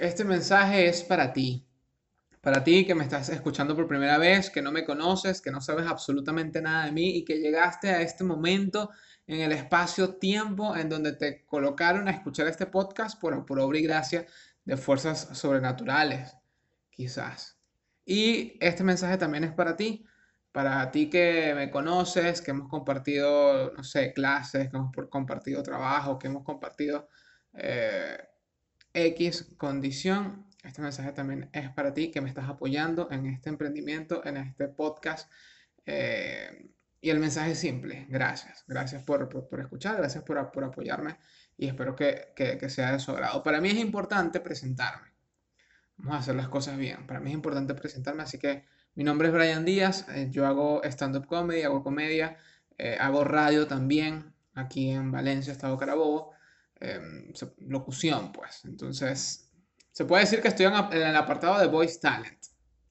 Este mensaje es para ti. Para ti que me estás escuchando por primera vez, que no me conoces, que no sabes absolutamente nada de mí y que llegaste a este momento en el espacio-tiempo en donde te colocaron a escuchar este podcast por, por obra y gracia de fuerzas sobrenaturales, quizás. Y este mensaje también es para ti, para ti que me conoces, que hemos compartido, no sé, clases, que hemos compartido trabajo, que hemos compartido eh, X condición. Este mensaje también es para ti que me estás apoyando en este emprendimiento, en este podcast. Eh, y el mensaje es simple, gracias. Gracias por, escuchar, gracias por, apoyarme y espero que, que, sea de su agrado. Para mí es importante presentarme. Vamos a hacer las cosas bien. Para mí es importante presentarme, así que mi nombre es Brian Díaz, eh, yo hago stand-up comedy, hago comedia, eh, hago radio también aquí en Valencia, Estado Carabobo. Em, locución, pues. Entonces, se puede decir que estoy en, el apartado de Voice Talent,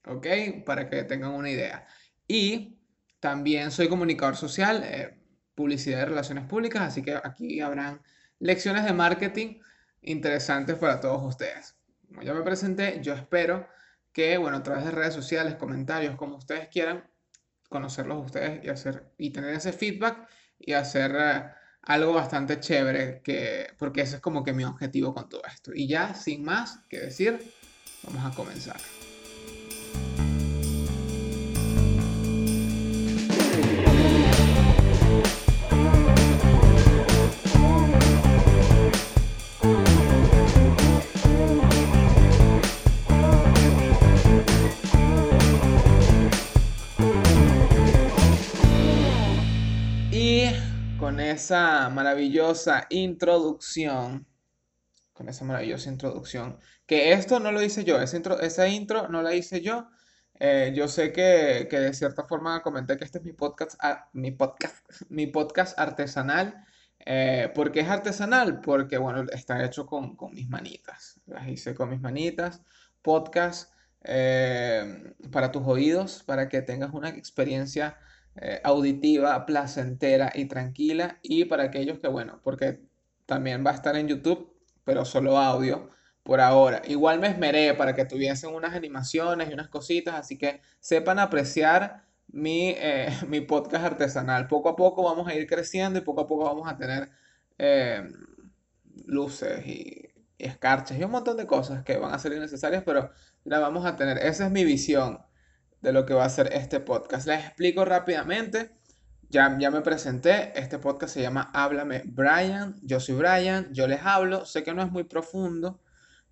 ¿ok? Para que tengan una idea. Y también soy comunicador social, eh, publicidad y relaciones públicas, así que aquí habrán lecciones de marketing interesantes para todos ustedes. Como ya me presenté, yo espero que, bueno, a través de redes sociales, comentarios, como ustedes quieran, conocerlos ustedes y hacer y tener ese feedback y hacer eh, algo bastante chévere, que, porque ese es como que mi objetivo con todo esto. Y ya, sin más que decir, vamos a comenzar. Esa maravillosa introducción, con esa maravillosa introducción, que esto no lo hice yo, esa intro, esa intro no la hice yo. Eh, yo sé que, que, de cierta forma comenté que este es mi podcast, ah, mi podcast, mi podcast artesanal. Eh, ¿Por qué es artesanal? Porque, bueno, está hecho con, con mis manitas. Las hice con mis manitas. Podcast eh, para tus oídos, para que tengas una experiencia eh, auditiva, placentera y tranquila. Y para aquellos que, bueno, porque también va a estar en YouTube, pero solo audio por ahora. Igual me esmeré para que tuviesen unas animaciones y unas cositas, así que sepan apreciar mi, eh, mi podcast artesanal. Poco a poco vamos a ir creciendo y poco a poco vamos a tener eh, luces y, y escarchas y un montón de cosas que van a ser innecesarias, pero la vamos a tener. Esa es mi visión de lo que va a ser este podcast. Les explico rápidamente. Ya, ya me presenté. Este podcast se llama Háblame Brian. Yo soy Brian. Yo les hablo. Sé que no es muy profundo,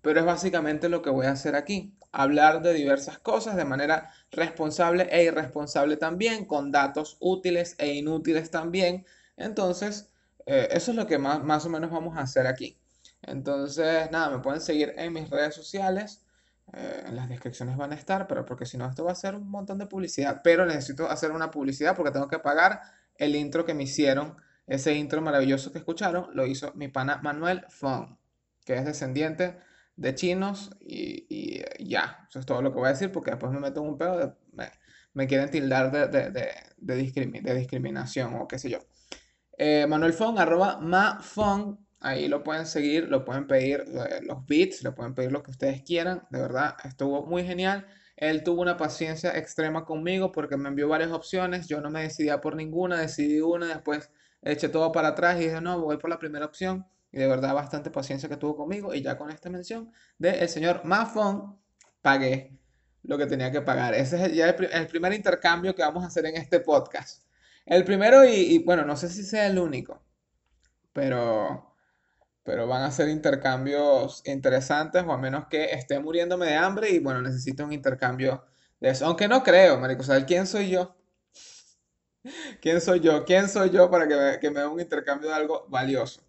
pero es básicamente lo que voy a hacer aquí. Hablar de diversas cosas de manera responsable e irresponsable también, con datos útiles e inútiles también. Entonces, eh, eso es lo que más, más o menos vamos a hacer aquí. Entonces, nada, me pueden seguir en mis redes sociales. Eh, en las descripciones van a estar, pero porque si no, esto va a ser un montón de publicidad. Pero necesito hacer una publicidad porque tengo que pagar el intro que me hicieron. Ese intro maravilloso que escucharon lo hizo mi pana Manuel Fong, que es descendiente de chinos y, ya. Eso es todo lo que voy a decir porque después me meto en un pedo, me, quieren tildar de, de, de, discriminación o qué sé yo. Eh, Manuel Fong, arroba mafong Ahí lo pueden seguir, lo pueden pedir eh, los beats, le pueden pedir lo que ustedes quieran. De verdad, estuvo muy genial. Él tuvo una paciencia extrema conmigo porque me envió varias opciones. Yo no me decidía por ninguna, decidí una, después eché todo para atrás y dije, no, voy por la primera opción. Y de verdad, bastante paciencia que tuvo conmigo. Y ya con esta mención del señor Mafon, pagué lo que tenía que pagar. Ese es ya el, primer intercambio que vamos a hacer en este podcast. El primero, y bueno, no sé si sea el único, pero pero van a ser intercambios interesantes o a menos que esté muriéndome de hambre y bueno, necesito un intercambio de eso. Aunque no creo, marico, o ¿quién soy yo? ¿Quién soy yo? ¿Quién soy yo para que me, que dé un intercambio de algo valioso?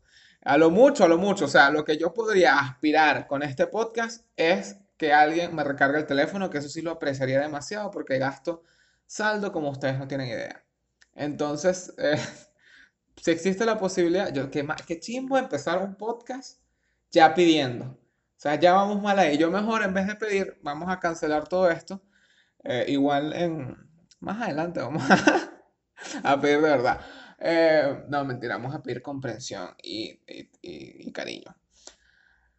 A lo mucho, a lo mucho, o sea, lo que yo podría aspirar con este podcast es que alguien me recargue el teléfono, que eso sí lo apreciaría demasiado porque gasto saldo como ustedes no tienen idea. Entonces, eh, si existe la posibilidad, yo, que, que chimbo empezar un podcast ya pidiendo. O sea, ya vamos mal ahí. Yo mejor, en vez de pedir, vamos a cancelar todo esto. Eh, igual en... Más adelante vamos a, pedir de verdad. Eh, no, mentira, vamos a pedir comprensión y, y, cariño.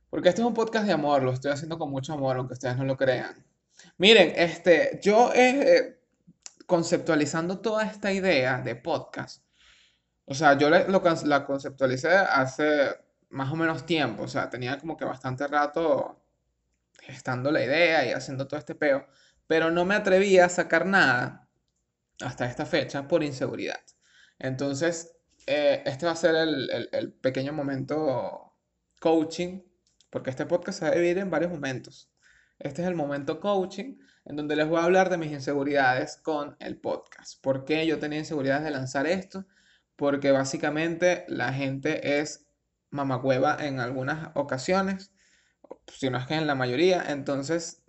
Porque este es un podcast de amor, lo estoy haciendo con mucho amor, aunque ustedes no lo crean. Miren, este, yo eh, conceptualizando toda esta idea de podcast, o sea, yo la conceptualicé hace más o menos tiempo, o sea, tenía como que bastante rato gestando la idea y haciendo todo este peo, pero no me atrevía a sacar nada hasta esta fecha por inseguridad. Entonces, eh, este va a ser el, el, pequeño momento coaching, porque este podcast se va a dividir en varios momentos. Este es el momento coaching, en donde les voy a hablar de mis inseguridades con el podcast. ¿Por qué yo tenía inseguridades de lanzar esto? Porque básicamente la gente es mamacueva en algunas ocasiones, si no es que en la mayoría, entonces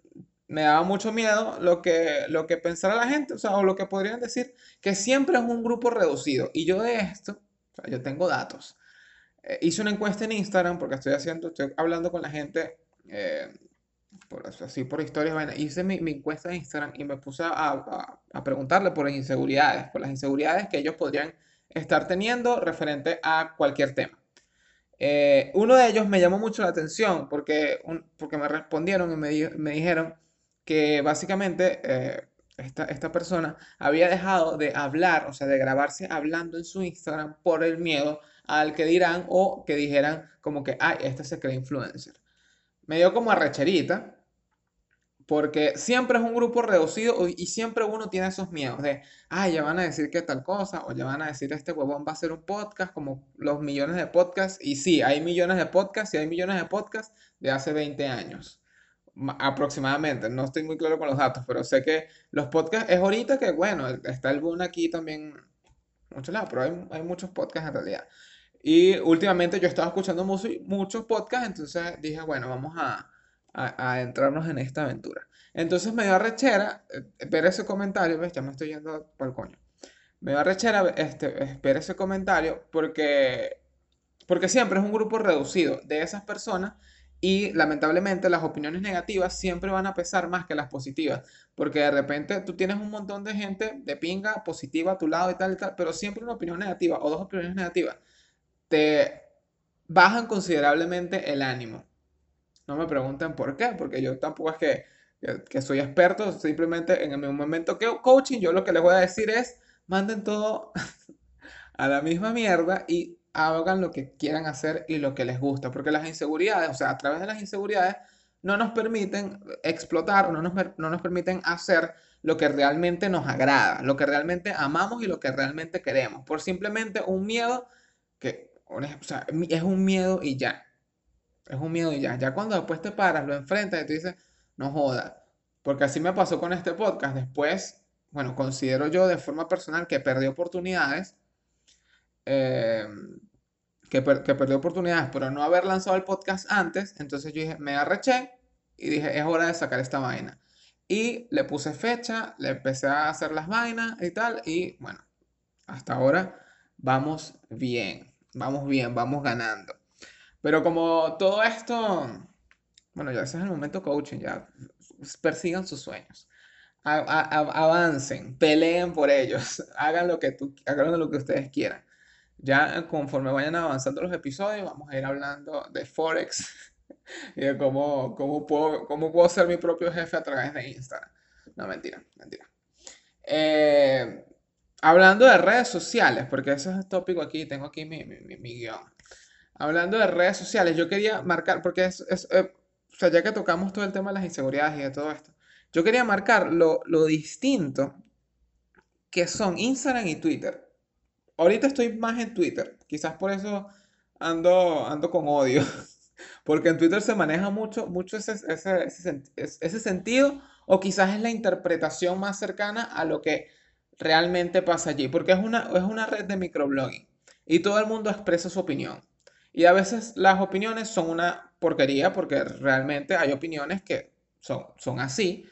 me daba mucho miedo lo que, lo que pensara la gente, o sea, o lo que podrían decir, que siempre es un grupo reducido. Y yo de esto, o sea, yo tengo datos. Eh, hice una encuesta en Instagram porque estoy haciendo, estoy hablando con la gente, eh, por, así por historias, bueno, hice mi, mi, encuesta en Instagram y me puse a, a, a preguntarle por las inseguridades, por las inseguridades que ellos podrían estar teniendo referente a cualquier tema. Eh, uno de ellos me llamó mucho la atención porque, porque me respondieron y me, me dijeron que básicamente eh, esta, esta, persona había dejado de hablar, o sea, de grabarse hablando en su Instagram por el miedo al que dirán o que dijeran como que, ay, este se cree influencer. Me dio como arrecherita porque siempre es un grupo reducido y siempre uno tiene esos miedos de, ay, ya van a decir que tal cosa, o ya van a decir este huevón va a hacer un podcast como los millones de podcasts. Y sí, hay millones de podcasts y hay millones de podcasts de hace 20 años aproximadamente. No estoy muy claro con los datos, pero sé que los podcasts es ahorita que, bueno, está boom aquí también, muchos lados, pero hay, hay, muchos podcasts en realidad. Y últimamente yo estaba escuchando muchos podcasts, entonces dije, bueno, vamos a a, entrarnos en esta aventura. Entonces me dio arrechera eh, ver ese comentario, ¿ves? Ya me estoy yendo por coño. Me dio arrechera este, ver ese comentario porque, porque siempre es un grupo reducido de esas personas y lamentablemente las opiniones negativas siempre van a pesar más que las positivas. Porque de repente tú tienes un montón de gente de pinga positiva a tu lado y tal y tal, pero siempre una opinión negativa o dos opiniones negativas te bajan considerablemente el ánimo. No me pregunten por qué, porque yo tampoco es que, que, soy experto, simplemente en el momento que coaching, yo lo que les voy a decir es, manden todo a la misma mierda y hagan lo que quieran hacer y lo que les gusta, porque las inseguridades, o sea, a través de las inseguridades, no nos permiten explotar no nos, no nos permiten hacer lo que realmente nos agrada, lo que realmente amamos y lo que realmente queremos, por simplemente un miedo que, o sea, es un miedo y ya. Es un miedo y ya. Ya cuando después te paras, lo enfrentas y te dices, no joda. Porque así me pasó con este podcast. Después, bueno, considero yo de forma personal que perdí oportunidades. Eh, que, que perdí oportunidades por no haber lanzado el podcast antes. Entonces yo dije, me arreché y dije, es hora de sacar esta vaina. Y le puse fecha, le empecé a hacer las vainas y tal. Y bueno, hasta ahora vamos bien. Vamos bien, vamos ganando. Pero como todo esto, bueno, ya ese es el momento coaching, ya persigan sus sueños. avancen, peleen por ellos, hagan lo que tú, hagan lo que ustedes quieran. Ya conforme vayan avanzando los episodios, vamos a ir hablando de Forex y de cómo, cómo, puedo, cómo puedo ser mi propio jefe a través de Instagram. No, mentira, mentira. Eh, hablando de redes sociales, porque ese es el tópico aquí, tengo aquí mi, mi, mi guion. Hablando de redes sociales, yo quería marcar, porque es, eh, o sea, ya que tocamos todo el tema de las inseguridades y de todo esto, yo quería marcar lo, lo distinto que son Instagram y Twitter. Ahorita estoy más en Twitter, quizás por eso ando, ando con odio, porque en Twitter se maneja mucho, mucho ese, ese, ese, ese sentido, o quizás es la interpretación más cercana a lo que realmente pasa allí, porque es una, es una red de microblogging y todo el mundo expresa su opinión. Y a veces las opiniones son una porquería porque realmente hay opiniones que son, son así.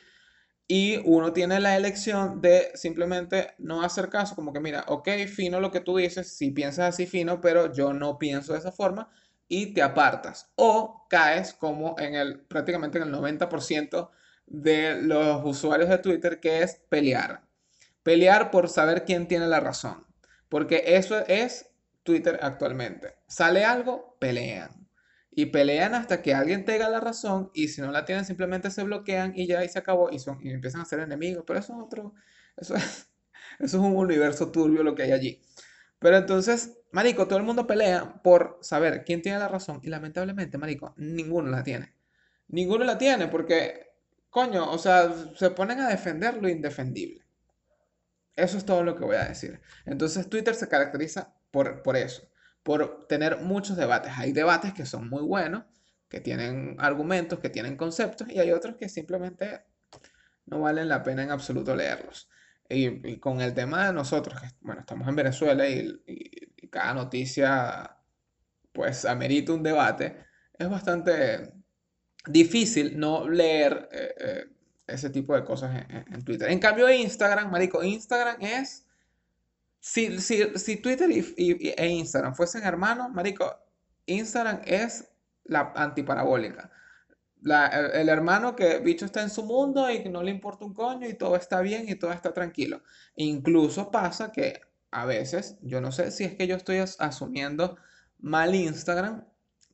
Y uno tiene la elección de simplemente no hacer caso, como que mira, ok, fino lo que tú dices, si piensas así fino, pero yo no pienso de esa forma y te apartas. O caes como en el prácticamente en el 90% de los usuarios de Twitter, que es pelear. Pelear por saber quién tiene la razón. Porque eso es Twitter actualmente. Sale algo, pelean. y pelean hasta que alguien tenga la razón y si no la tienen simplemente se bloquean y ya y se acabó y, son, y empiezan a ser enemigos. Pero eso es otro, eso es, eso es un universo turbio lo que hay allí. Pero entonces, Marico, todo el mundo pelea por saber quién tiene la razón y lamentablemente, Marico, ninguno la tiene. Ninguno la tiene porque, coño, o sea, se ponen a defender lo indefendible. Eso es todo lo que voy a decir. Entonces Twitter se caracteriza por, por eso, por tener muchos debates. Hay debates que son muy buenos, que tienen argumentos, que tienen conceptos, y hay otros que simplemente no valen la pena en absoluto leerlos. Y, con el tema de nosotros, que bueno, estamos en Venezuela y, cada noticia pues amerita un debate, es bastante difícil no leer eh, eh, ese tipo de cosas en, Twitter. En cambio, Instagram, marico, Instagram es... Si, si, Twitter y, e Instagram fuesen hermanos, marico, Instagram es la antiparabólica. el, hermano que bicho está en su mundo y no le importa un coño y todo está bien y todo está tranquilo. Incluso pasa que a veces, yo no sé si es que yo estoy asumiendo mal Instagram,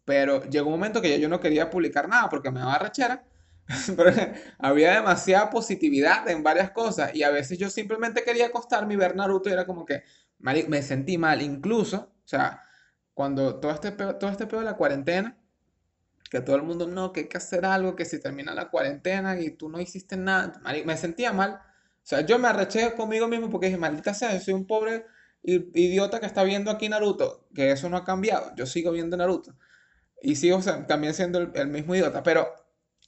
pero llegó un momento que yo no quería publicar nada porque me daba rechera había demasiada positividad en varias cosas y a veces yo simplemente quería acostarme y ver Naruto y era como que me sentí mal. Incluso, o sea, cuando todo este pedo, todo este pedo de la cuarentena, que todo el mundo no, que hay que hacer algo, que si termina la cuarentena y tú no hiciste nada, me sentía mal. O sea, yo me arreché conmigo mismo porque dije, maldita sea, yo soy un pobre idiota que está viendo aquí Naruto, que eso no ha cambiado, yo sigo viendo Naruto. Y sigo también siendo el, el mismo idiota, pero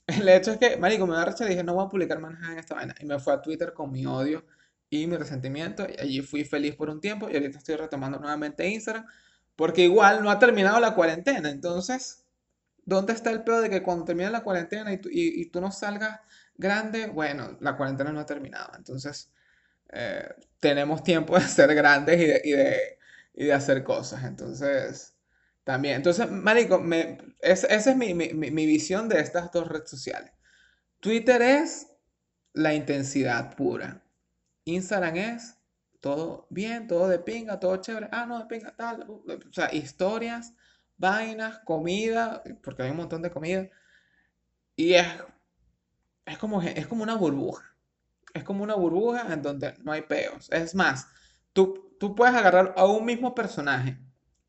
el hecho es que, marico, me da recha dije, no voy a publicar más nada en esta vaina. Y me fui a Twitter con mi odio y mi resentimiento. Y allí fui feliz por un tiempo. Y ahorita estoy retomando nuevamente Instagram. Porque igual no ha terminado la cuarentena. Entonces, ¿dónde está el peor de que cuando termine la cuarentena y tú, y, tú no salgas grande? Bueno, la cuarentena no ha terminado. Entonces, eh, tenemos tiempo de ser grandes y de, y de, y de hacer cosas. Entonces... También. Entonces, Marico, me, esa es mi, visión de estas dos redes sociales. Twitter es la intensidad pura. Instagram es todo bien, todo de pinga, todo chévere. Ah, no, de pinga, tal. O sea, historias, vainas, comida, porque hay un montón de comida. Y es, es, como, es como una burbuja. Es como una burbuja en donde no hay peos. Es más, tú, tú puedes agarrar a un mismo personaje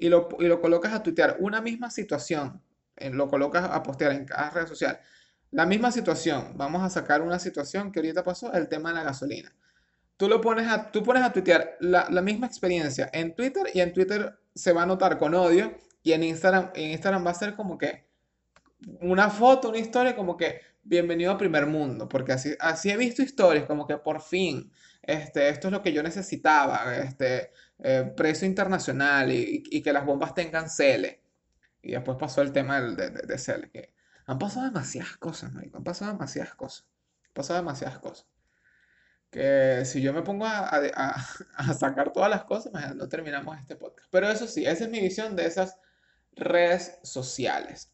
y lo, y lo colocas a tuitear una misma situación, lo colocas a postear en cada red social, la misma situación, vamos a sacar una situación que ahorita pasó, el tema de la gasolina. Tú lo pones a, tú pones a tuitear la, la misma experiencia en Twitter y en Twitter se va a notar con odio y en Instagram, en Instagram va a ser como que una foto, una historia como que bienvenido a primer mundo, porque así, así he visto historias como que por fin, este, esto es lo que yo necesitaba, este, eh, precio internacional y, que las bombas tengan CL. Y después pasó el tema de, de, CL, que han pasado demasiadas cosas, han pasado demasiadas cosas, han pasado demasiadas cosas. Que si yo me pongo a, a, sacar todas las cosas, no terminamos este podcast. Pero eso sí, esa es mi visión de esas redes sociales.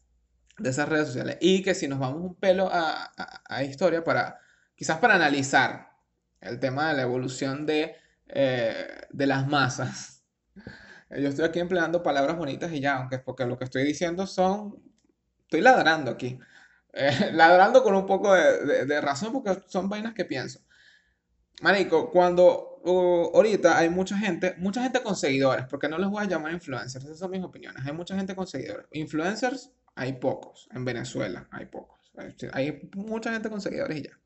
De esas redes sociales. Y que si nos vamos un pelo a, a historia para, quizás para analizar el tema de la evolución de eh, de las masas. Yo estoy aquí empleando palabras bonitas y ya, aunque porque lo que estoy diciendo son... Estoy ladrando aquí. Eh, ladrando con un poco de, razón porque son vainas que pienso. Marico, cuando ahorita hay mucha gente, mucha gente con seguidores, porque no les voy a llamar influencers, esas son mis opiniones. Hay mucha gente con seguidores. Influencers hay pocos. En Venezuela hay pocos. Hay mucha gente con seguidores y ya.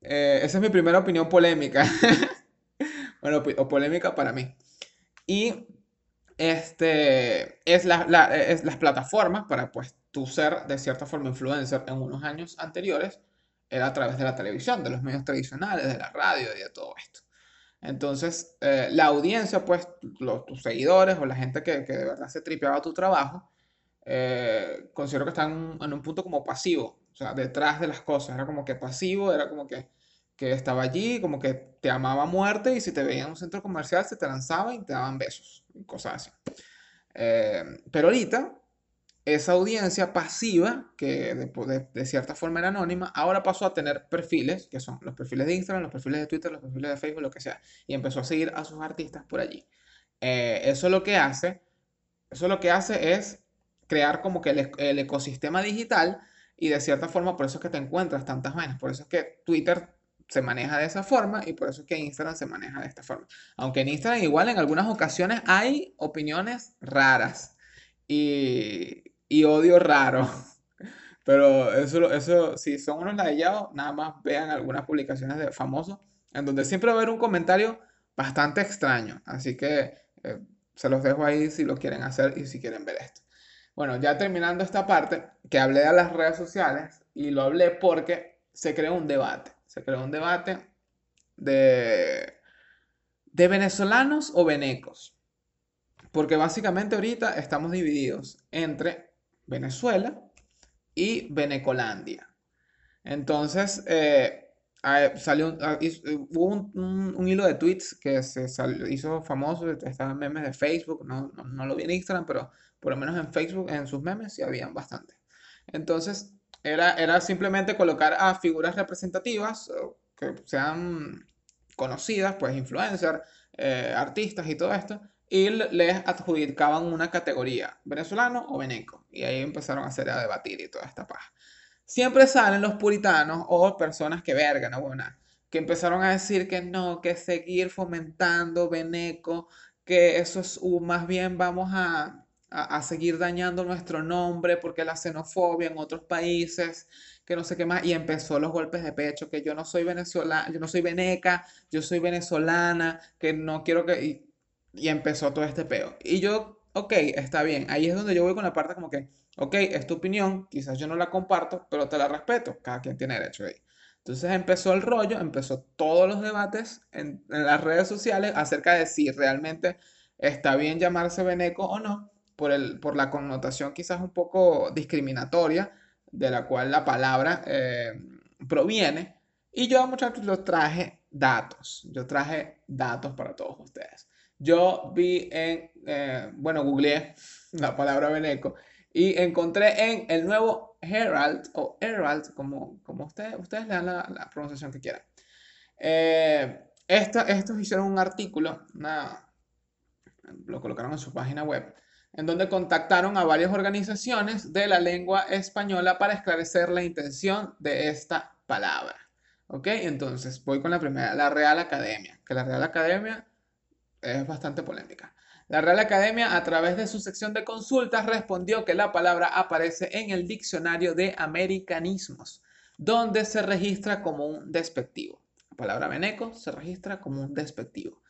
Eh, esa es mi primera opinión polémica. bueno, o polémica para mí. Y este, es, la, es las plataformas para pues tú ser de cierta forma influencer en unos años anteriores era a través de la televisión, de los medios tradicionales, de la radio y de todo esto. Entonces, eh, la audiencia, pues, los, tus seguidores o la gente que, que, de verdad se tripeaba tu trabajo, eh, considero que están en un punto como pasivo, o sea, detrás de las cosas. Era como que pasivo, era como que que estaba allí, como que te amaba muerte y si te veía en un centro comercial se te lanzaba y te daban besos, y cosas así. Eh, pero ahorita, esa audiencia pasiva, que de, cierta forma era anónima, ahora pasó a tener perfiles, que son los perfiles de Instagram, los perfiles de Twitter, los perfiles de Facebook, lo que sea, y empezó a seguir a sus artistas por allí. Eh, eso lo que hace, eso lo que hace es crear como que el, ecosistema digital y de cierta forma por eso es que te encuentras tantas vainas, por eso es que Twitter se maneja de esa forma y por eso es que Instagram se maneja de esta forma. Aunque en Instagram igual en algunas ocasiones hay opiniones raras y, y odio raro. Pero eso, eso, si son unos ladillados, nada más vean algunas publicaciones de famosos en donde siempre va a haber un comentario bastante extraño. Así que eh, se los dejo ahí si lo quieren hacer y si quieren ver esto. Bueno, ya terminando esta parte, que hablé de las redes sociales y lo hablé porque se creó un debate. Se creó un debate de, de venezolanos o venecos. Porque básicamente ahorita estamos divididos entre Venezuela y Venecolandia. Entonces, eh, salió ah, hubo un, hilo de tweets que se hizo famoso, estaban memes de Facebook, no, lo vi en Instagram, pero por lo menos en Facebook, en sus memes, sí habían bastante. Entonces, era, era simplemente colocar a figuras representativas que sean conocidas, pues influencers, eh, artistas y todo esto, y les adjudicaban una categoría, venezolano o veneco. Y ahí empezaron a hacer a debatir y toda esta paja. Siempre salen los puritanos o personas que vergan, ¿no? que empezaron a decir que no, que seguir fomentando veneco, que eso es uh, más bien vamos a, a, seguir dañando nuestro nombre porque la xenofobia en otros países, que no sé qué más, y empezó los golpes de pecho, que yo no soy venezolana, yo no soy veneca, yo soy venezolana, que no quiero que y empezó todo este peo. Y yo, ok, está bien. Ahí es donde yo voy con la parte como que, ok, es tu opinión, quizás yo no la comparto, pero te la respeto. Cada quien tiene derecho ahí. Entonces empezó el rollo, empezó todos los debates en, las redes sociales acerca de si realmente está bien llamarse veneco o no, por, el, por la connotación quizás un poco discriminatoria de la cual la palabra eh, proviene. Y yo, muchachos, los traje datos. Yo traje datos para todos ustedes. Yo vi en, eh, bueno, googleé la palabra veneco y encontré en el nuevo Herald, o Herald, como, como ustedes, ustedes le dan la, pronunciación que quieran. Eh, estos hicieron un artículo, lo colocaron en su página web, en donde contactaron a varias organizaciones de la lengua española para esclarecer la intención de esta palabra. ¿Ok? Entonces, voy con la primera, la Real Academia, que la Real Academia es bastante polémica. La Real Academia, a través de su sección de consultas, respondió que la palabra aparece en el diccionario de americanismos, donde se registra como un despectivo. La palabra veneco se registra como un despectivo.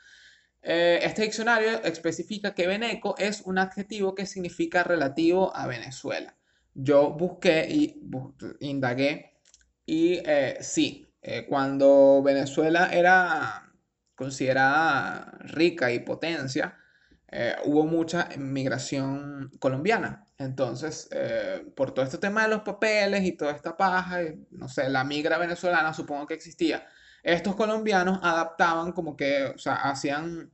Eh, este diccionario especifica que veneco es un adjetivo que significa relativo a Venezuela. Yo busqué y indagué y eh, sí, eh, cuando Venezuela era considerada rica y potencia, hubo mucha migración colombiana. Entonces, por todo este tema de los papeles y toda esta paja, no sé, la migra venezolana supongo que existía. Estos colombianos adaptaban como que, o sea, hacían,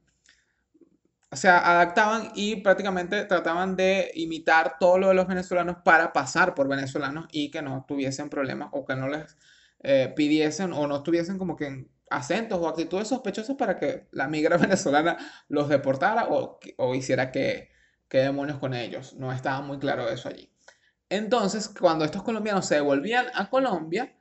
o sea, adaptaban y prácticamente trataban de imitar todo lo de los venezolanos para pasar por venezolanos y que no tuviesen problemas o que no les eh, pidiesen o no tuviesen como que acentos o actitudes sospechosas para que la migra venezolana los deportara o, o hiciera que, que demonios con ellos. No estaba muy claro eso allí. Entonces, cuando estos colombianos se devolvían a Colombia,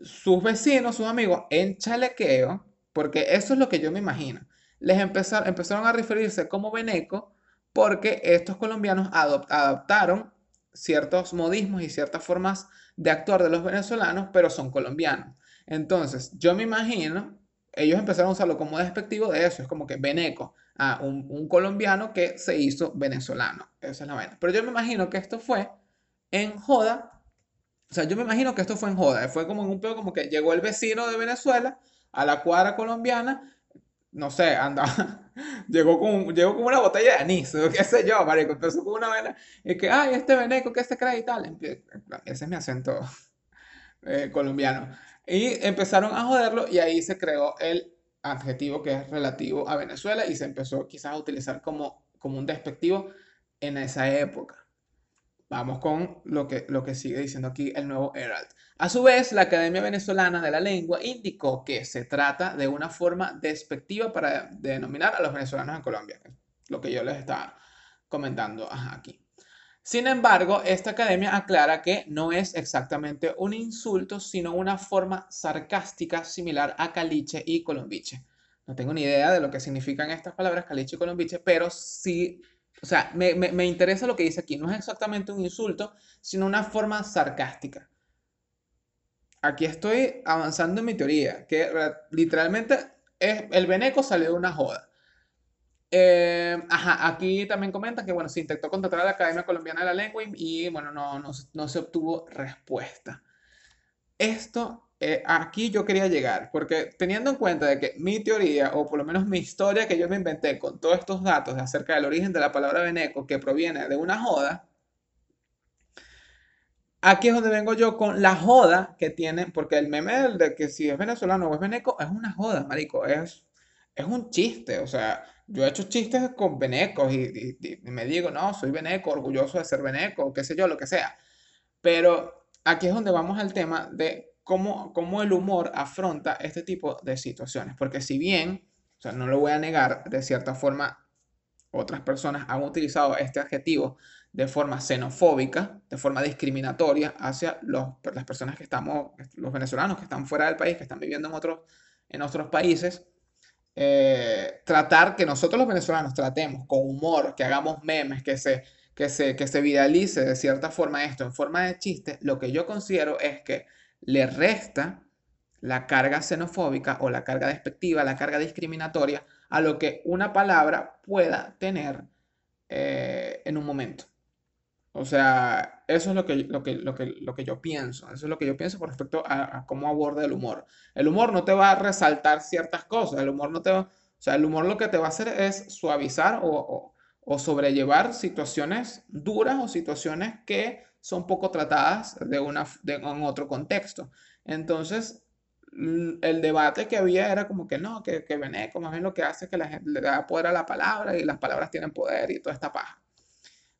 sus vecinos, sus amigos, en chalequeo, porque eso es lo que yo me imagino, les empezaron, empezaron a referirse como veneco porque estos colombianos adoptaron ciertos modismos y ciertas formas de actuar de los venezolanos, pero son colombianos. Entonces, yo me imagino, ellos empezaron a usarlo como despectivo de eso, es como que veneco, a un, colombiano que se hizo venezolano. Esa es la vaina. Pero yo me imagino que esto fue en joda. O sea, yo me imagino que esto fue en joda. Fue como en un pedo como que llegó el vecino de Venezuela a la cuadra colombiana. No sé, andaba. llegó con, llegó con una botella de anís, qué sé yo, marico. Empezó con una vena. Y que, ay, este veneco, que se cree y tal. Ese es mi acento eh, colombiano. Y empezaron a joderlo y ahí se creó el adjetivo que es relativo a Venezuela y se empezó quizás a utilizar como, como un despectivo en esa época. Vamos con lo que, lo que sigue diciendo aquí el nuevo Herald. A su vez, la Academia Venezolana de la Lengua indicó que se trata de una forma despectiva para denominar a los venezolanos en Colombia. Lo que yo les estaba comentando aquí. Sin embargo, esta academia aclara que no es exactamente un insulto, sino una forma sarcástica similar a caliche y colombiche. No tengo ni idea de lo que significan estas palabras caliche y colombiche, pero sí, o sea, me, me interesa lo que dice aquí. No es exactamente un insulto, sino una forma sarcástica. Aquí estoy avanzando en mi teoría, que literalmente es, el veneco salió de una joda. Eh, ajá, aquí también comentan que, bueno, se intentó contratar a la Academia Colombiana de la Lengua y, bueno, no, no, se obtuvo respuesta. Esto, eh, aquí yo quería llegar, porque teniendo en cuenta de que mi teoría, o por lo menos mi historia que yo me inventé con todos estos datos acerca del origen de la palabra veneco, que proviene de una joda, aquí es donde vengo yo con la joda que tienen, porque el meme de que si es venezolano o es veneco, es una joda, marico, es, es un chiste, o sea yo he hecho chistes con venecos y, me digo, no, soy veneco, orgulloso de ser veneco, qué sé yo, lo que sea. Pero aquí es donde vamos al tema de cómo, cómo el humor afronta este tipo de situaciones. Porque si bien, o sea, no lo voy a negar, de cierta forma, otras personas han utilizado este adjetivo de forma xenofóbica, de forma discriminatoria hacia los, las personas que estamos, los venezolanos que están fuera del país, que están viviendo en otros, en otros países eh, tratar que nosotros los venezolanos tratemos con humor, que hagamos memes, que se, que se, que se viralice de cierta forma esto en forma de chiste, lo que yo considero es que le resta la carga xenofóbica o la carga despectiva, la carga discriminatoria a lo que una palabra pueda tener eh, en un momento. O sea, eso es lo que, lo que, lo que, lo que yo pienso. Eso es lo que yo pienso con respecto a, cómo aborda el humor. El humor no te va a resaltar ciertas cosas. El humor no te va, o sea, el humor lo que te va a hacer es suavizar o, sobrellevar situaciones duras o situaciones que son poco tratadas de una, en otro contexto. Entonces, el debate que había era como que no, que, que Beneco más bien lo que hace es que la gente le da poder a la palabra y las palabras tienen poder y toda esta paja.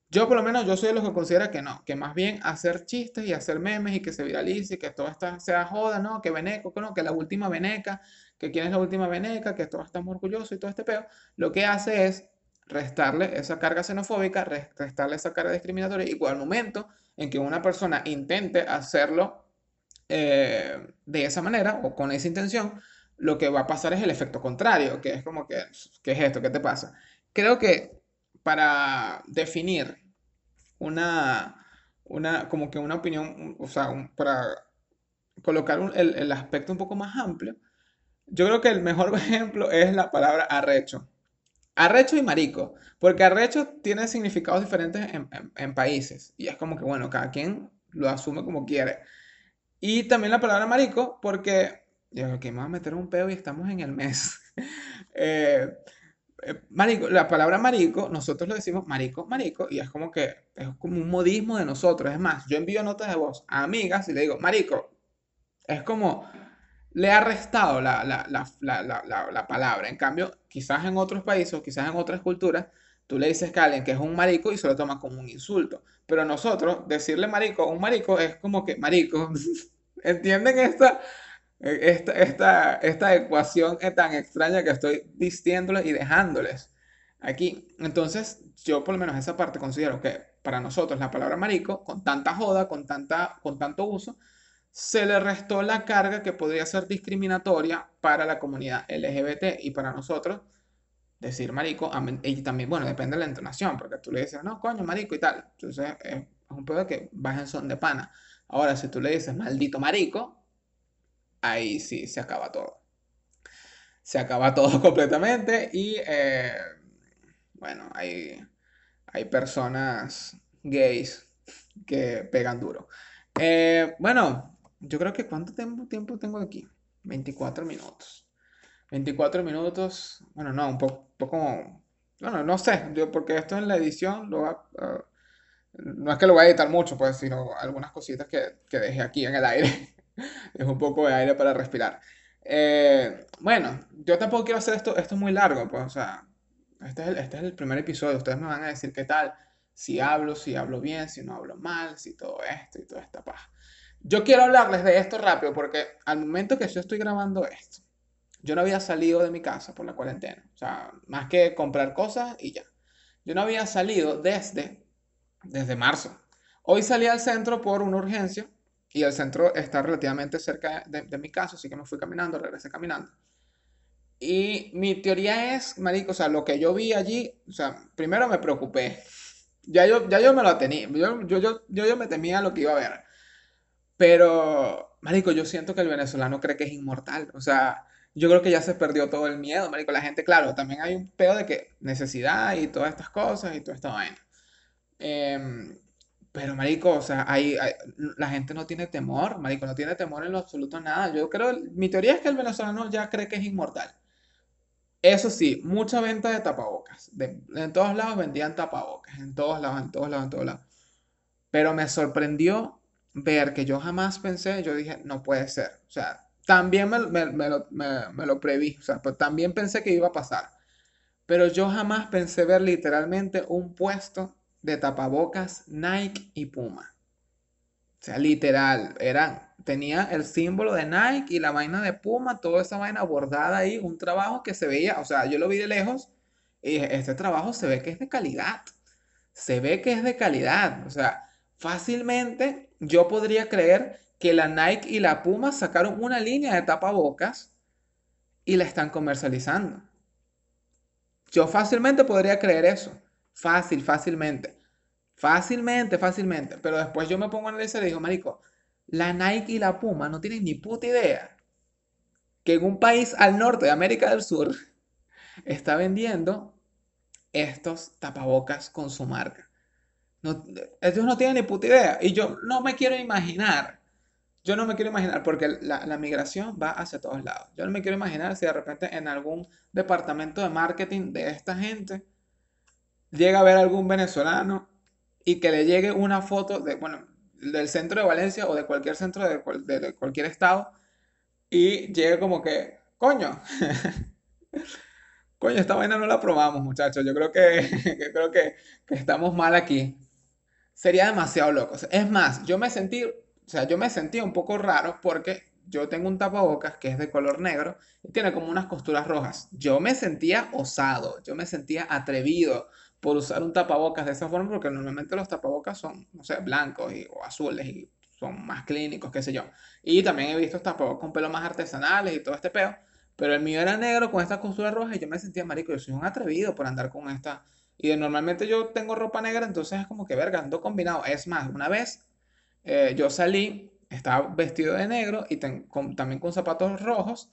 Yo por lo menos yo soy de los que considera que no, que más bien hacer chistes y hacer memes y que se viralice y que todo esto sea joda, ¿no? Que veneco, que no, que la última veneca, que quién es la última veneca, que todos estamos orgullosos y todo este peo, lo que hace es restarle esa carga xenofóbica, restarle esa carga discriminatoria y al momento en que una persona intente hacerlo eh, de esa manera o con esa intención, lo que va a pasar es el efecto contrario, que es como que, ¿qué es esto? ¿Qué te pasa? Creo que para definir una, una, como que una opinión, o sea, para colocar el, el, aspecto un poco más amplio, yo creo que el mejor ejemplo es la palabra arrecho. Arrecho y marico, porque arrecho tiene significados diferentes en, en, países y es como que, bueno, cada quien lo asume como quiere. Y también la palabra marico, porque, yo que me voy a meter un peo y estamos en el mes. eh, eh, marico, la palabra marico, nosotros lo decimos marico, marico, y es como que es como un modismo de nosotros. Es más, yo envío notas de voz a amigas y le digo, marico, es como le ha restado la, la, palabra. En cambio, quizás en otros países, quizás en otras culturas, tú le dices a alguien que es un marico y se lo toma como un insulto. Pero nosotros, decirle marico a un marico es como que marico. ¿Entienden esta? esta, esta, esta ecuación tan extraña que estoy diciéndoles y dejándoles aquí. Entonces, yo por lo menos esa parte considero que para nosotros la palabra marico, con tanta joda, con, tanta, con tanto uso, se le restó la carga que podría ser discriminatoria para la comunidad LGBT y para nosotros decir marico, y también, bueno, depende de la entonación, porque tú le dices, no, coño, marico y tal. Entonces, es un pedo que vas en son de pana. Ahora, si tú le dices maldito marico, ahí sí se acaba todo. Se acaba todo completamente y eh, bueno, hay, hay personas gays que pegan duro. Eh, bueno, yo creo que ¿cuánto tiempo, tiempo tengo aquí? 24 minutos. 24 minutos, bueno, no, un poco, poco bueno, no sé, yo porque esto en la edición lo va, no es que lo voy a editar mucho, pues, sino algunas cositas que, que dejé aquí en el aire. es un poco de aire para respirar. Eh, bueno, yo tampoco quiero hacer esto, esto muy largo, pues, o sea, este es, el, este es el primer episodio, ustedes me van a decir qué tal, si hablo, si hablo bien, si no hablo mal, si todo esto y toda esta paja. Yo quiero hablarles de esto rápido porque al momento que yo estoy grabando esto, yo no había salido de mi casa por la cuarentena, o sea, más que comprar cosas y ya. Yo no había salido desde desde marzo. Hoy salí al centro por una urgencia y el centro está relativamente cerca de, mi casa, así que me fui caminando, regresé caminando. Y mi teoría es, marico, o sea, lo que yo vi allí, o sea, primero me preocupé. Ya yo, ya yo me lo tenía, yo, yo, yo, yo, me temía lo que iba a ver. Pero, marico, yo siento que el venezolano cree que es inmortal. O sea, yo creo que ya se perdió todo el miedo, marico. La gente, claro, también hay un pedo de que necesidad y todas estas cosas y toda esta vaina. Em, pero, marico, o sea, hay, la gente no tiene temor, marico, no tiene temor en lo absoluto nada. Yo creo, mi teoría es que el venezolano ya cree que es inmortal. Eso sí, mucha venta de tapabocas. en todos lados vendían tapabocas, en todos lados, en todos lados, en todos lados. Pero me sorprendió ver que yo jamás pensé, yo dije, no puede ser. O sea, también me, lo, me, lo, preví, o sea, pues también pensé que iba a pasar. Pero yo jamás pensé ver literalmente un puesto de tapabocas Nike y Puma. O sea, literal, eran tenía el símbolo de Nike y la vaina de Puma, toda esa vaina bordada ahí, un trabajo que se veía, o sea, yo lo vi de lejos y dije, este trabajo se ve que es de calidad, se ve que es de calidad, o sea, fácilmente yo podría creer que la Nike y la Puma sacaron una línea de tapabocas y la están comercializando. Yo fácilmente podría creer eso, fácil, fácilmente. Fácilmente, fácilmente. Pero después yo me pongo a analizar y digo, Marico, la Nike y la Puma no tienen ni puta idea que en un país al norte de América del Sur está vendiendo estos tapabocas con su marca. No, ellos no tienen ni puta idea. Y yo no me quiero imaginar. Yo no me quiero imaginar porque la, la, migración va hacia todos lados. Yo no me quiero imaginar si de repente en algún departamento de marketing de esta gente llega a ver algún venezolano y que le llegue una foto de, bueno, del centro de Valencia o de cualquier centro de, cualquier estado y llegue como que, coño, coño, esta vaina no la probamos, muchachos. Yo creo que, creo que, estamos mal aquí. Sería demasiado loco. Es más, yo me sentí, o sea, yo me sentí un poco raro porque yo tengo un tapabocas que es de color negro y tiene como unas costuras rojas. Yo me sentía osado, yo me sentía atrevido por usar un tapabocas de esa forma, porque normalmente los tapabocas son, no sé, blancos y, o azules y son más clínicos, qué sé yo. Y también he visto tapabocas con pelo más artesanales y todo este peo, pero el mío era negro con esta costura roja y yo me sentía marico, yo soy un atrevido por andar con esta. Y de, normalmente yo tengo ropa negra, entonces es como que verga, ando combinado. Es más, una vez eh, yo salí, estaba vestido de negro y también con zapatos rojos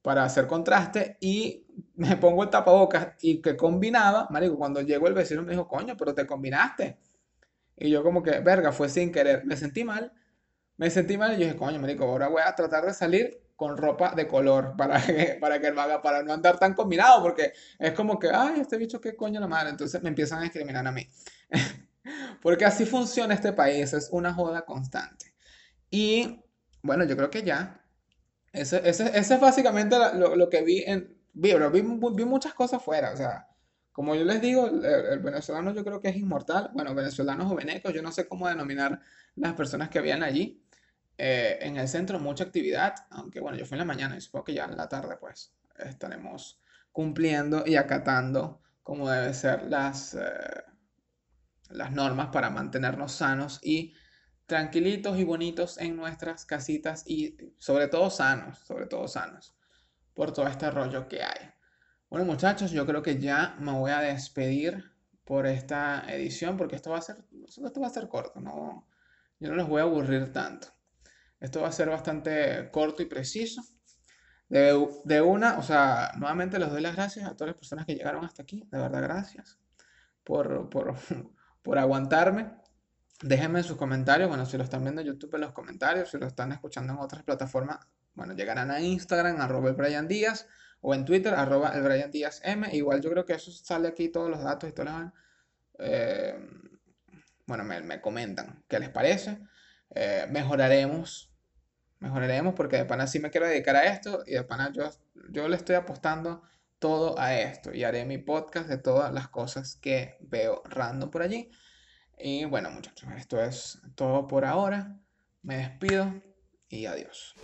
para hacer contraste y me pongo el tapabocas y que combinaba, marico, cuando llegó el vecino me dijo, coño, pero te combinaste. Y yo como que, verga, fue sin querer. Me sentí mal, me sentí mal y yo dije, coño, marico, ahora voy a tratar de salir con ropa de color para que, para que para no andar tan combinado, porque es como que, ay, este bicho, qué coño la madre. Entonces me empiezan a discriminar a mí. porque así funciona este país, es una joda constante. Y bueno, yo creo que ya ese, es básicamente lo, que vi en... Vi, vi, muchas cosas fuera, o sea, como yo les digo, el, venezolano yo creo que es inmortal. Bueno, venezolanos o venecos, yo no sé cómo denominar las personas que habían allí. Eh, en el centro mucha actividad, aunque bueno, yo fui en la mañana y supongo que ya en la tarde pues estaremos cumpliendo y acatando como deben ser las, eh, las normas para mantenernos sanos y tranquilitos y bonitos en nuestras casitas y sobre todo sanos, sobre todo sanos, por todo este rollo que hay. Bueno muchachos, yo creo que ya me voy a despedir por esta edición porque esto va a ser, esto va a ser corto, no, yo no los voy a aburrir tanto. Esto va a ser bastante corto y preciso. De, de, una, o sea, nuevamente les doy las gracias a todas las personas que llegaron hasta aquí. De verdad, gracias por, por, por aguantarme. Déjenme sus comentarios, bueno, si lo están viendo en YouTube en los comentarios, si lo están escuchando en otras plataformas, bueno, llegarán a Instagram, arroba el Brian Díaz, o en Twitter, arroba el Brian Díaz M. Igual yo creo que eso sale aquí todos los datos y todas las... Eh, bueno, me, comentan qué les parece. Eh, mejoraremos, mejoraremos porque de pana sí me quiero dedicar a esto y de pana yo, yo le estoy apostando todo a esto y haré mi podcast de todas las cosas que veo random por allí. Y bueno, muchachos, esto es todo por ahora. Me despido y adiós.